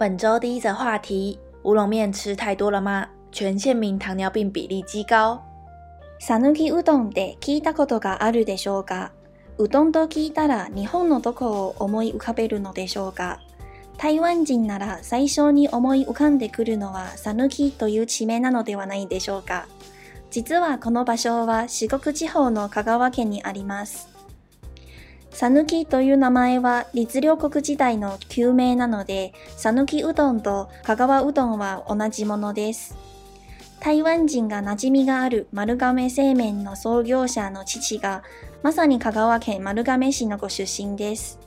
本周第一则话题：乌龙面吃太多了吗？全县民糖尿病比例激高。讃岐うどんって闻いたことがあるでしょうか？うどんと闻いたら日本のどこを思い浮かべるのでしょうか？台湾人なら最初に思い浮かんでくるのは讃岐という地名なのではないでしょうか？実はこの场所は四国地方の香川県にあります。讃岐という名前は律令国时代の旧名なので、讃岐うどんと香川うどんは同じものです。台湾人が驯染みがある丸亀制麺の创业者の父が、まさに香川県丸亀市のご出身です。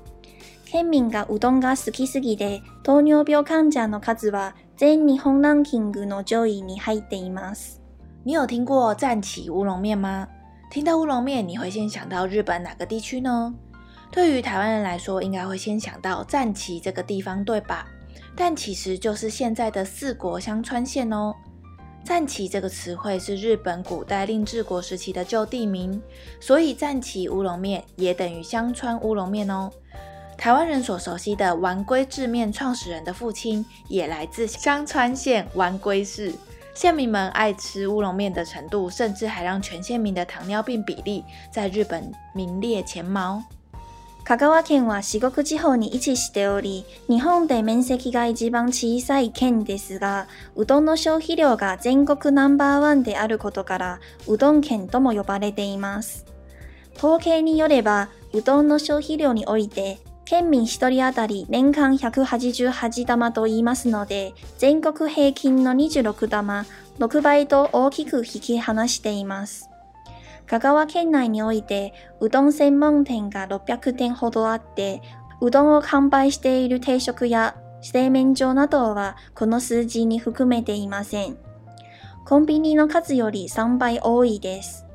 県民がうどんが好きすぎで、糖尿病患者の数は全日本ランキングの上位に入っています。你有听过赞岐乌龙面吗？听到乌龙面，你会先想到日本哪个地区呢？对于台湾人来说，应该会先想到战旗这个地方，对吧？但其实就是现在的四国香川县哦。战旗这个词汇是日本古代令制国时期的旧地名，所以战旗乌龙面也等于香川乌龙面哦。台湾人所熟悉的丸龟制面创始人的父亲也来自香川县丸龟市，县民们爱吃乌龙面的程度，甚至还让全县民的糖尿病比例在日本名列前茅。香川県は四国地方に位置しており、日本で面积が一番小さい県ですが、うどんの消费量が全国ナンバーワンであることから、うどん県とも呼ばれています。统计によれば、うどんの消费量において、県民一人当たり年间188玉と言いますので、全国平均の26玉、6倍と大きく引き离しています。香川県内において、うどん専门店が600店ほどあって、うどんを贩売している定食や制麺所などはこの数字に含めていません。コンビニの数より3倍多いです。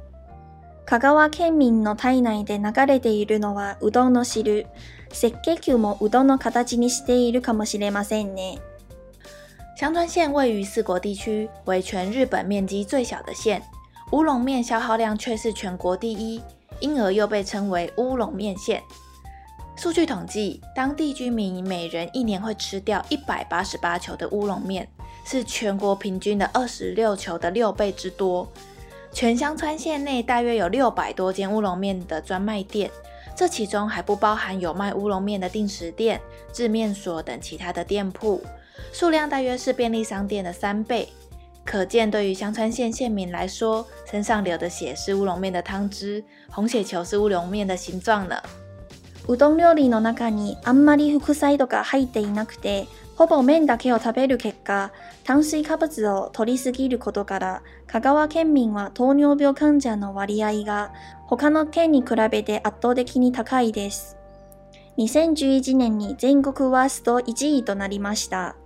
香川県民の体内で流れているのはうどんの汁。赤血球もうどんの形にしているかもしれませんね。香川县位于四国地区，为全日本面积最小的县。乌龙面消耗量却是全国第一，因而又被称为乌龙面县。数据统计，当地居民每人一年会吃掉一百八十八球的乌龙面，是全国平均的二十六球的六倍之多。全香川县内大约有六百多间乌龙面的专卖店，这其中还不包含有卖乌龙面的定食店、制面所等其他的店铺，数量大约是便利商店的三倍。可见，对于香川县县民来说，身上流的血是乌龙面的汤汁，红血球是乌龙面的形状呢。うどん料理の中にあんまり副菜とか入っていなくて、ほぼ麺だけを食べる结果、炭水化物を摂りすぎることから、香川県民は糖尿病患者の割合が他の県に比べて圧倒的に高いです。2011年に全国ワースト1位となりました。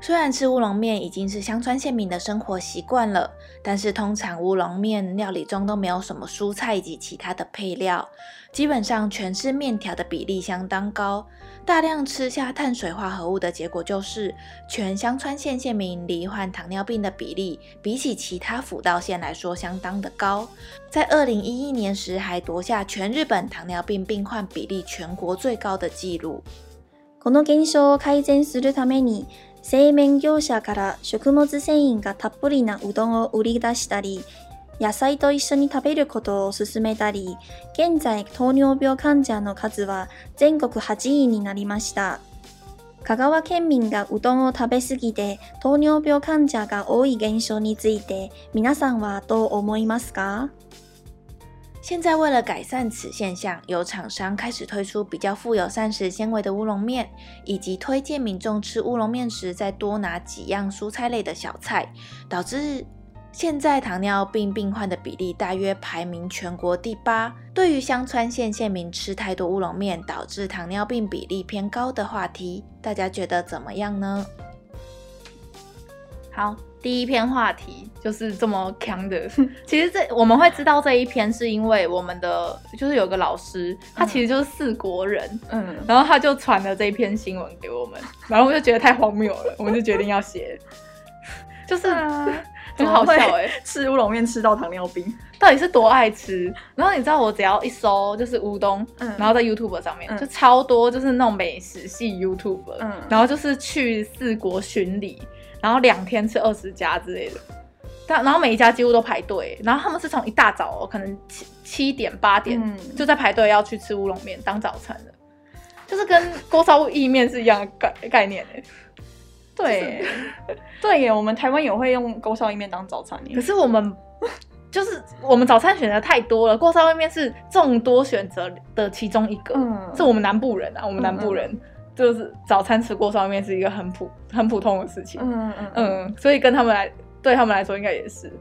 虽然吃乌龙面已经是香川县民的生活习惯了，但是通常乌龙面料理中都没有什么蔬菜以及其他的配料，基本上全是面条的比例相当高。大量吃下碳水化合物的结果就是，全香川县县民罹患糖尿病的比例比起其他辅道县来说相当的高，在二零一一年时还夺下全日本糖尿病病患比例全国最高的纪录。この现象を改善するために 制麺业者から食物繊维がたっぷりなうどんを売り出したり、野菜と一绪に食べることを勧めたり、现在糖尿病患者の数は全国8位になりました。香川県民がうどんを食べ过ぎて糖尿病患者が多い现象について、皆さんはどう思いますか？现在为了改善此现象，有厂商开始推出比较富有膳食纤维的乌龙面，以及推荐民众吃乌龙面时再多拿几样蔬菜类的小菜，导致现在糖尿病病患的比例大约排名全国第八。对于香川县县民吃太多乌龙面导致糖尿病比例偏高的话题，大家觉得怎么样呢？好。第一篇话题就是这么强的。其实这我们会知道这一篇，是因为我们的就是有个老师，他其实就是四国人，嗯，然后他就传了这一篇新闻给我们，然后我们就觉得太荒谬了，我们就决定要写。就是、啊、很好笑哎，吃乌龙面吃到糖尿病，到底是多爱吃？然后你知道我只要一搜就是乌冬，嗯、然后在 YouTube 上面、嗯、就超多，就是那种美食系 YouTube，嗯，然后就是去四国巡礼，然后两天吃二十家之类的，但然后每一家几乎都排队，然后他们是从一大早可能七七点八点、嗯、就在排队要去吃乌龙面当早餐的，就是跟锅烧意面是一样的概概念哎。对，对耶，我们台湾也会用锅烧意面当早餐。可是我们就是我们早餐选择太多了，锅烧意面是众多选择的其中一个。嗯，是我们南部人啊，我们南部人就是早餐吃过烧面是一个很普很普通的事情。嗯嗯嗯，所以跟他们来，对他们来说应该也是。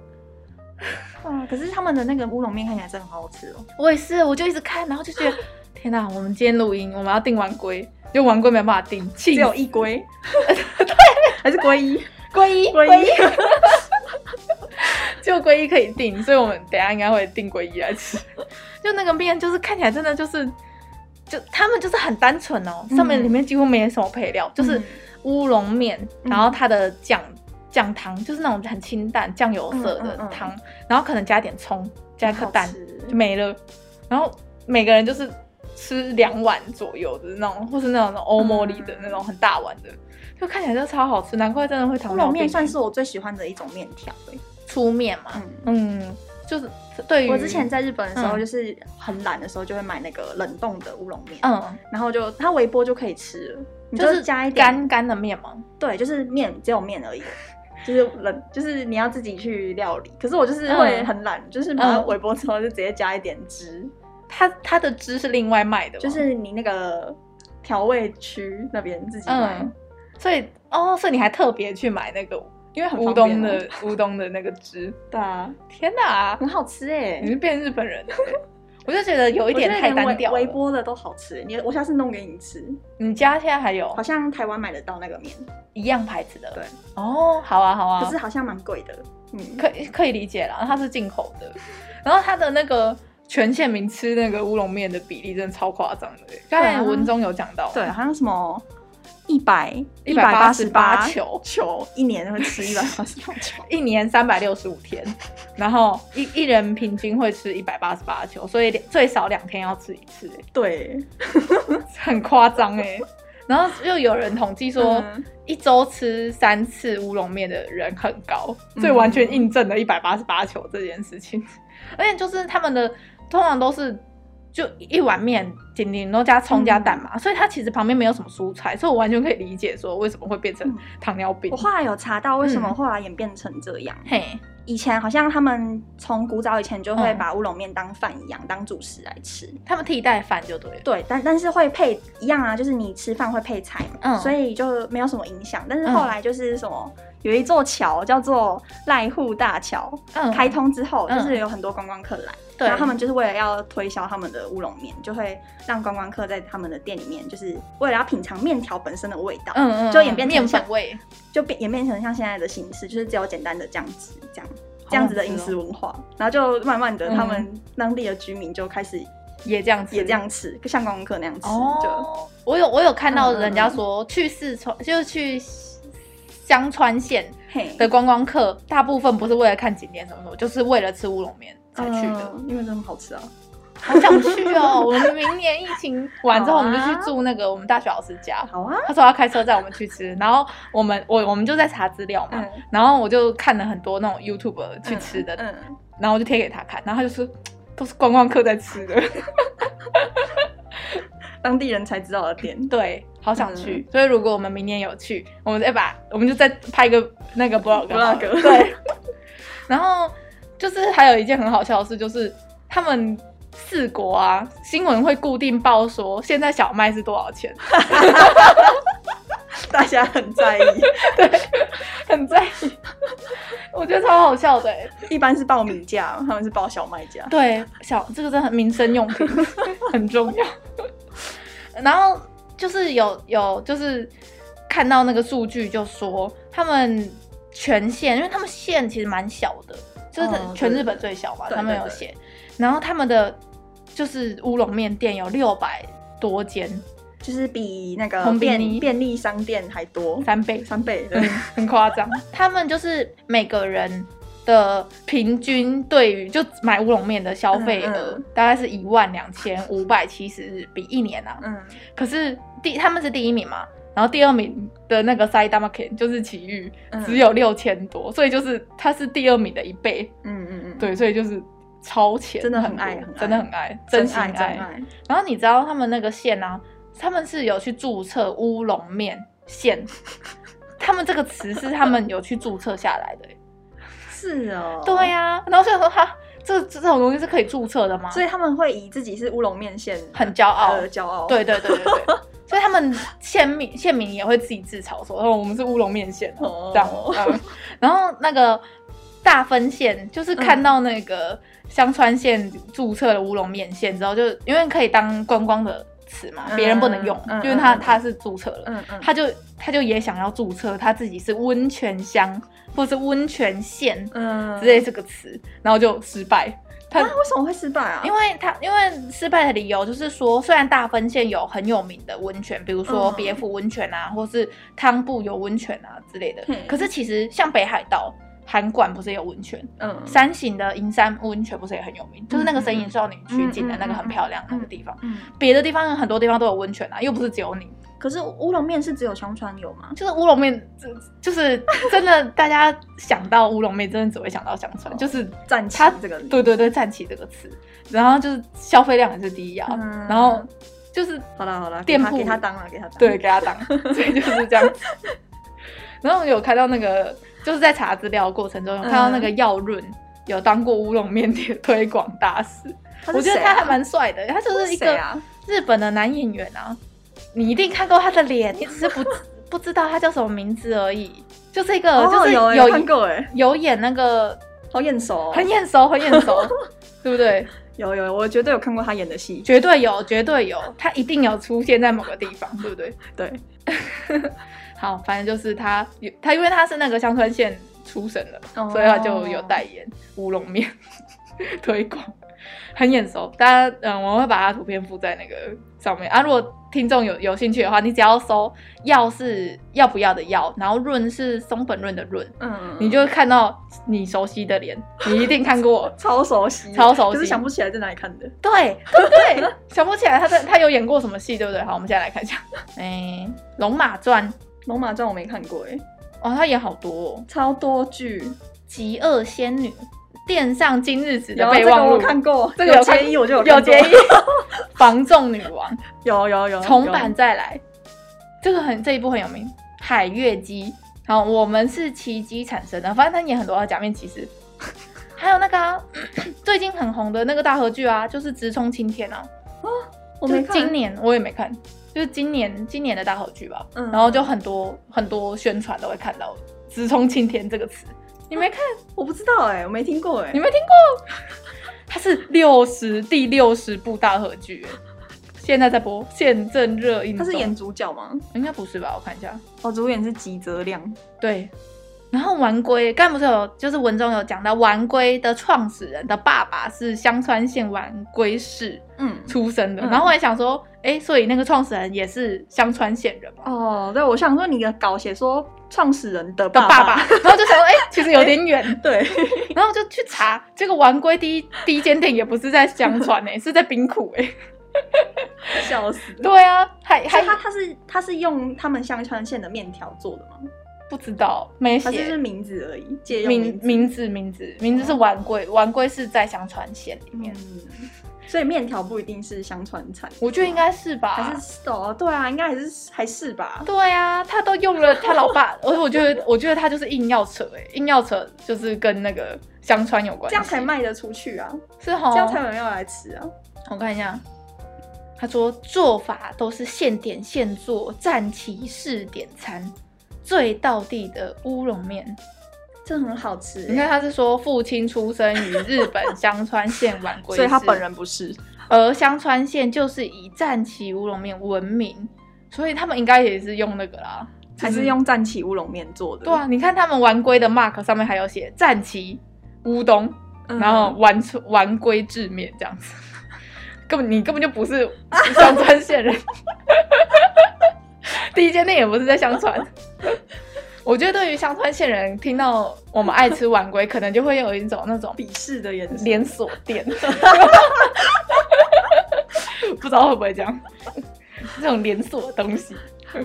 啊，可是他们的那个乌龙面看起来真的很好吃哦。我也是，我就一直看，然后就觉得 天哪，我们今天录音，我们要订完龟。就碗龟没办法订，只有一龟，对，还是龟一，龟一，龟一，就龟一可以订，所以我们等下应该会订龟一来吃。就那个面，就是看起来真的就是，就他们就是很单纯哦，上面里面几乎没有什么配料，嗯、就是乌龙面，然后它的酱酱汤就是那种很清淡酱油色的汤，然后可能加点葱，加一颗蛋就没了，然后每个人就是。吃两碗左右的那种，或是那种欧茉莉的那种很大碗的，嗯、就看起来就超好吃，难怪真的会糖尿病。乌龙面算是我最喜欢的一种面条，粗面嘛，嗯，嗯，就是对于我之前在日本的时候，就是很懒的时候，就会买那个冷冻的乌龙面，嗯，然后就它微波就可以吃了，就是加一点干干的面吗？对，就是面，只有面而已，就是冷，就是你要自己去料理。可是我就是会很懒，嗯、就是把它微波之后就直接加一点汁。它它的汁是另外卖的，就是你那个调味区那边自己买，嗯、所以哦，所以你还特别去买那个，因为很乌冬的乌冬的那个汁，对啊，天哪，很好吃哎，你是变日本人了，我就觉得有一点太单调，微波的都好吃，你我下次弄给你吃，你家现在还有？好像台湾买得到那个面，一样牌子的，对，哦，好啊好啊，可是好像蛮贵的，嗯，可以可以理解啦，它是进口的，然后它的那个。全县民吃那个乌龙面的比例真的超夸张的，刚才文中有讲到，对，好像什么一百一百八十八球。球，一年会吃一百八十八球，一年三百六十五天，然后一一人平均会吃一百八十八球，所以最少两天要吃一次，对，很夸张哎。然后又有人统计说，一周吃三次乌龙面的人很高，所以完全印证了一百八十八球这件事情，而且就是他们的。通常都是就一碗面，顶顶都加葱加蛋嘛，嗯、所以它其实旁边没有什么蔬菜，所以我完全可以理解说为什么会变成糖尿病。我后来有查到为什么后来演变成这样。嘿、嗯，以前好像他们从古早以前就会把乌龙面当饭一样，嗯、当主食来吃，他们替代饭就对了。对，但但是会配一样啊，就是你吃饭会配菜嘛，嗯，所以就没有什么影响。但是后来就是什么。有一座桥叫做濑户大桥，嗯、开通之后就是有很多观光客来，嗯、然后他们就是为了要推销他们的乌龙面，就会让观光客在他们的店里面，就是为了要品尝面条本身的味道，嗯嗯，就演变成面粉味，就变演变成像现在的形式，就是只有简单的酱汁这样，这样子的饮食文化，然后就慢慢的他们当地的居民就开始也这样也这样吃，像观光客那样吃。哦、就我有我有看到人家说去四川就是去。香川县的观光客大部分不是为了看景点什么什么，就是为了吃乌龙面才去的，嗯，因为真的好吃啊，好想去哦！我们明年疫情完之后，我们就去住那个我们大学老师家。好啊，他说要开车载我们去吃，然后我们我我们就在查资料嘛，嗯、然后我就看了很多那种 YouTube 去吃的，嗯嗯、然后我就贴给他看，然后他就说都是观光客在吃的。当地人才知道的点，对，好想去。嗯、所以如果我们明年有去，我们再把，我们就再拍一个那个 vlog。vlog 对。然后就是还有一件很好笑的事，就是他们四国啊，新闻会固定报说现在小麦是多少钱，大家很在意，对，很在意。我觉得超好笑的，一般是报米价，他们是报小麦价。对，小这个真的很民生用品，很重要。然后就是有有就是看到那个数据，就说他们全县，因为他们县其实蛮小的，就是全日本最小嘛，他们有写。然后他们的就是乌龙面店有六百多间，就是比那个便便利商店还多三倍，三倍，对，很夸张。他们就是每个人的平均对于就买乌龙面的消费额、大概是一万两千五百七十日币一年啊。嗯。可是第他们是第一名嘛，然后第二名的那个 Side Market 就是奇遇，只有六千多，所以就是他是第二名的一倍。嗯嗯嗯。对，所以就是超前，真的很爱，真的很爱，真心爱。然后你知道他们那个县呢、啊，他们是有去注册乌龙面县，他们这个词是他们有去注册下来的。是哦，对呀、啊，然后所以说他这这种东西是可以注册的吗？所以他们会以自己是乌龙面线很骄傲，骄傲。对对对对对，所以他们县民县民也会自己自嘲说，哦，我们是乌龙面线哦，这样、嗯。然后那个大分县就是看到那个香川县注册了乌龙面县之后，就因为可以当观光的词嘛，别人不能用，嗯、因为他他是注册了，他就他就也想要注册他自己是温泉乡。或是温泉县，嗯，之类这个词，然后就失败。他、啊、为什么会失败啊？因为他因为失败的理由就是说，虽然大分县有很有名的温泉，比如说别府温泉啊，嗯、或是汤布有温泉啊之类的，嗯、可是其实像北海道。函馆不是也有温泉？嗯，山形的银山温泉不是也很有名？嗯、就是那个神隐少女取景的那个很漂亮那个地方。嗯，别、嗯、的地方很多地方都有温泉啊，又不是只有你。可是乌龙面是只有香川有吗？就是乌龙面，就就是真的，大家想到乌龙面，真的只会想到香川，哦、就是站起这个，对对对，站起这个词，然后就是消费量也是第一啊，嗯、然后就是好了好了，店铺给他当了，给他当，对，给他当，所以就是这样子。然后有看到那个。就是在查资料的过程中，有看到那个耀润有当过乌龙面的推广大使，啊、我觉得他还蛮帅的。他就是一个日本的男演员啊，你一定看过他的脸，你只是不 不知道他叫什么名字而已。就是一个，哦、就是有有，有，有演那个，好眼熟，很眼熟，很眼熟，对不对？有有，我绝对有看过他演的戏，绝对有，绝对有，他一定有出现在某个地方，对不对？对。好，反正就是他，他因为他是那个香川县出身的，oh. 所以他就有代言乌龙面 推广，很眼熟。大家，嗯，我会把他图片附在那个上面啊。如果听众有有兴趣的话，你只要搜“要”是要不要的“要”，然后“润”是松本润的“润”，嗯，你就会看到你熟悉的脸，你一定看过，超熟悉，超熟悉，可是想不起来在哪里看的。对对对，想不起来他在他有演过什么戏，对不对？好，我们现在来看一下，哎、欸，《龙马传》。龙马传我没看过哎，哦，他演好多，哦，超多剧，极恶仙女，殿上今日子的备忘录，我看过，这个有结衣我就有有结衣，房仲女王。有有有，重版再来，这个很这一部很有名，海月姬，好，我们是奇迹产生的，反正他演很多假面骑士，还有那个、啊、最近很红的那个大合剧啊，就是直冲青天啊，啊，我没看，今年我也没看。就是今年今年的大河剧吧，嗯，然后就很多很多宣传都会看到“直冲青天”这个词，你没看？我不知道哎、欸，我没听过哎、欸，你没听过？它是六十第六十部大河剧，现在在播，现正热映。他是演主角吗？应该不是吧？我看一下，哦，主演是吉泽亮，对。然后丸龟，刚才不是有，就是文中有讲到丸龟的创始人的爸爸是香川县丸龟市嗯出生的，嗯、然后我还想说，哎、嗯，所以那个创始人也是香川县人嘛？哦，对，我想说你的稿写说创始人的爸爸，爸爸。然后就想说，哎，其实有点远，对，然后就去查，这个丸龟第一第一间店也不是在香川诶，是在兵库诶，笑死，对啊，还还他他是他是用他们香川县的面条做的吗？不知道，没写，是名字而已。借用名名字。名字名字是丸龟，丸龟是在香川县里面，嗯、所以面条不一定是香川菜。我觉得应该是吧，还是哦，对啊，应该还是还是吧。对啊，他都用了他老爸，而我觉得我觉得他就是硬要扯哎、欸，硬要扯就是跟那个香川有关系，这样才卖得出去啊，是齁，这样才有人要来吃啊。我看一下，他说做法都是现点现做，赞岐式点餐。最道地的乌龙面，这很好吃。你看，他是说父亲出生于日本香川县丸龟，所以他本人不是。而香川县就是以战旗乌龙面闻名，所以他们应该也是用那个啦，还是用战旗乌龙面做的。对啊，你看他们丸龟的 mark 上面还有写战旗乌冬，然后丸丸龟制面这样子，根本你根本就不是香川县人。第一间店也不是在香川，我觉得对于香川县人听到我们爱吃 碗龟，可能就会有一种那种鄙视的眼神。连锁店，不知道会不会这样？这种连锁的东西，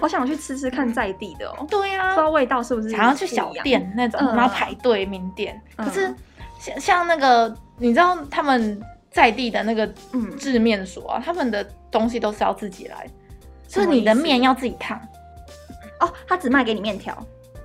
好想去吃吃看在地的哦。对呀、啊，不知道味道是不是？想要去小店那种，然后排队名店。嗯、可是像像那个，你知道他们在地的那个制面所啊，他们的东西都是要自己来，就是你的面要自己烫。哦，他只卖给你面条。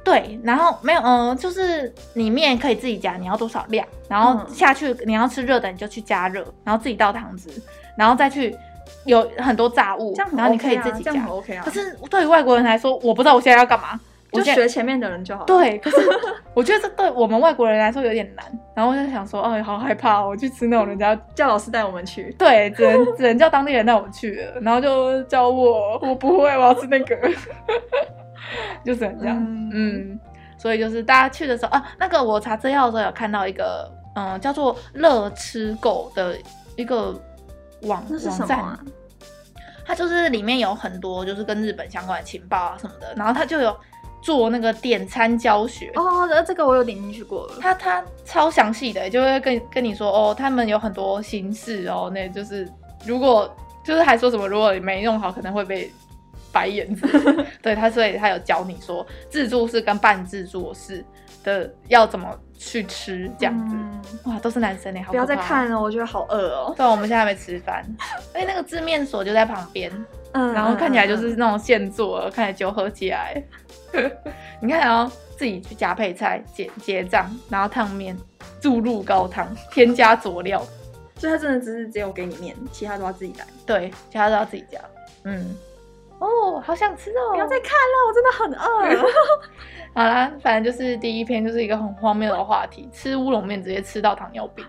对，然后没有，嗯、呃，就是你面可以自己加，你要多少量，然后下去，你要吃热的你就去加热，然后自己倒汤汁，然后再去有很多炸物，这样 OK 啊、然后你可以自己加。这样很 OK 啊。可是对于外国人来说，我不知道我现在要干嘛，就学前面的人就好。对，可是我觉得这对我们外国人来说有点难，然后我就想说，哎，好害怕，我去吃那种人家叫老师带我们去，对，只能只能叫当地人带我们去了，然后就教我，我不会，我要吃那个。就只能这样，嗯，嗯，所以就是大家去的时候啊，那个我查资料的时候有看到一个，嗯，叫做“乐吃狗”的一个网网站，它就是里面有很多就是跟日本相关的情报啊什么的，然后它就有做那个点餐教学。哦，这个我有点进去过了，它它超详细的，就会跟跟你说哦，他们有很多形式哦，那就是如果就是还说什么，如果你没弄好，可能会被。白眼子，对他，所以他有教你说自助式跟半自助式的要怎么去吃，这样子。嗯、哇，都是男生呢，好，不要再看了，我觉得好饿哦。对，我们现在还没吃饭，因为那个字面所就在旁边，嗯，然后看起来就是那种现做，嗯、看起来就喝起来。你看，然后自己去加配菜结结账，然后烫面，注入高汤，添加佐料，所以他真的只是只有给你面，其他都要自己来。对，其他都要自己加。嗯。哦，好想吃哦！不要再看了，我真的很饿。好啦，反正就是第一篇就是一个很荒谬的话题，吃乌龙面直接吃到糖尿病。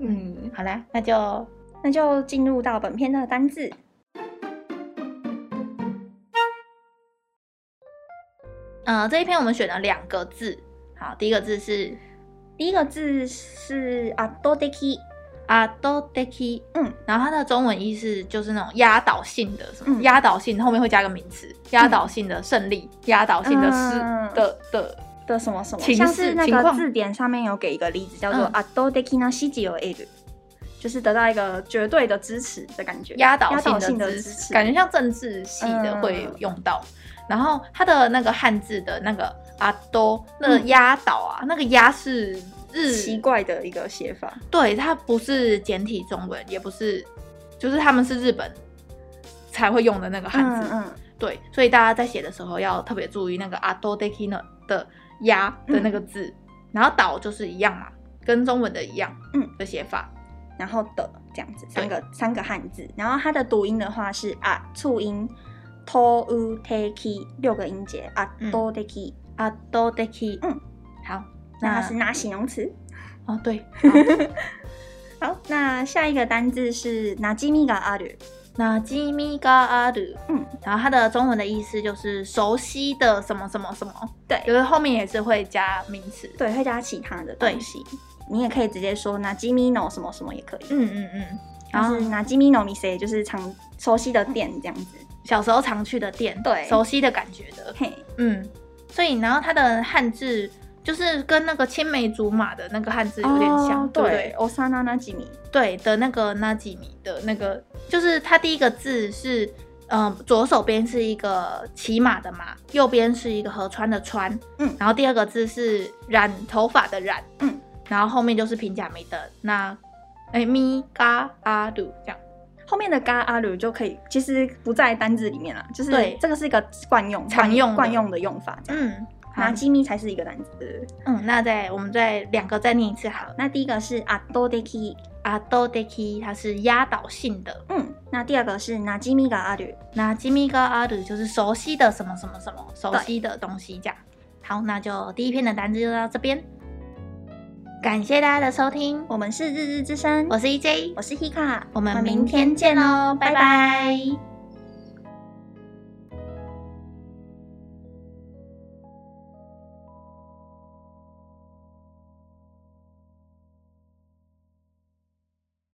嗯，好啦，那就那就进入到本篇的单字。呃，这一篇我们选了两个字。好，第一个字是第一个字是圧倒的。阿多德基，嗯，然后它的中文意思就是那种压倒性的，什么压倒性后面会加个名词，压倒性的胜利，压倒性的失的的的什么什么，像是那个字典上面有给一个例子，叫做阿多德基那西吉有 egg，就是得到一个绝对的支持的感觉，压倒性的支持，感觉像政治系的会用到。然后它的那个汉字的那个阿多，那个压倒啊，那个压是。是奇怪的一个写法，对，它不是简体中文，也不是，就是他们是日本才会用的那个汉字，嗯，嗯。对，所以大家在写的时候要特别注意那个阿多德基呢的“压”的那个字，嗯、然后“岛”就是一样嘛，跟中文的一样，嗯。的写法，然后的这样子三个三个汉字，然后它的读音的话是啊，促音，to u te ki 六个音节，阿多德基，阿多德基，嗯，好。那它是拿形容词哦，对。好，好，那下一个单字是なじみがある，なじみがある，嗯，然后它的中文的意思就是熟悉的什么什么什么，对，就是后面也是会加名词，对，会加其他的东西。对你也可以直接说なじみの什么什么也可以，嗯嗯嗯。然后なじみの店就是常熟悉的店这样子，小时候常去的店，对，熟悉的感觉的，嘿，嗯。所以然后它的汉字。 就是跟那个青梅竹马的那个汉字有点像，哦、对不对？おさななじみ，对的那个なじみ的那个，就是它第一个字是，嗯、呃，左手边是一个骑马的马，右边是一个河川的川，嗯，然后第二个字是染头发的染，嗯，然后后面就是平假名的那，哎咪嘎阿鲁这样，后面的嘎阿鲁就可以，其实不在单字里面了，就是对这个是一个惯用常用惯用的用法，嗯。 拿基咪才是一个单词。嗯，那再我们再两个再念一次好了。那第一个是阿多德基，阿多德基它是压倒性的。嗯，那第二个是拿基咪嘎阿鲁，拿基咪嘎阿鲁就是熟悉的什么什么什么，熟悉的东西这样。对好，那就第一篇的单词就到这边。感谢大家的收听，我们是日日之声，我是 EJ，我是 Hika，我们明天见喽，拜拜。